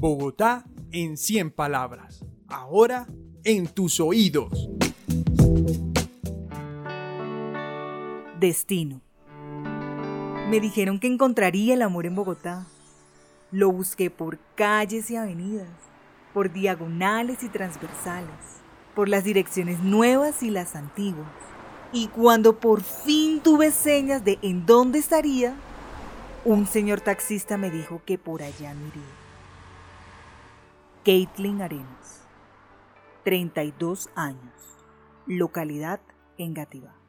Bogotá en 100 palabras. Ahora en tus oídos. Destino. Me dijeron que encontraría el amor en Bogotá. Lo busqué por calles y avenidas, por diagonales y transversales, por las direcciones nuevas y las antiguas. Y cuando por fin tuve señas de en dónde estaría, un señor taxista me dijo que por allá me. Caitlin Arenas, 32 años, localidad Engativá.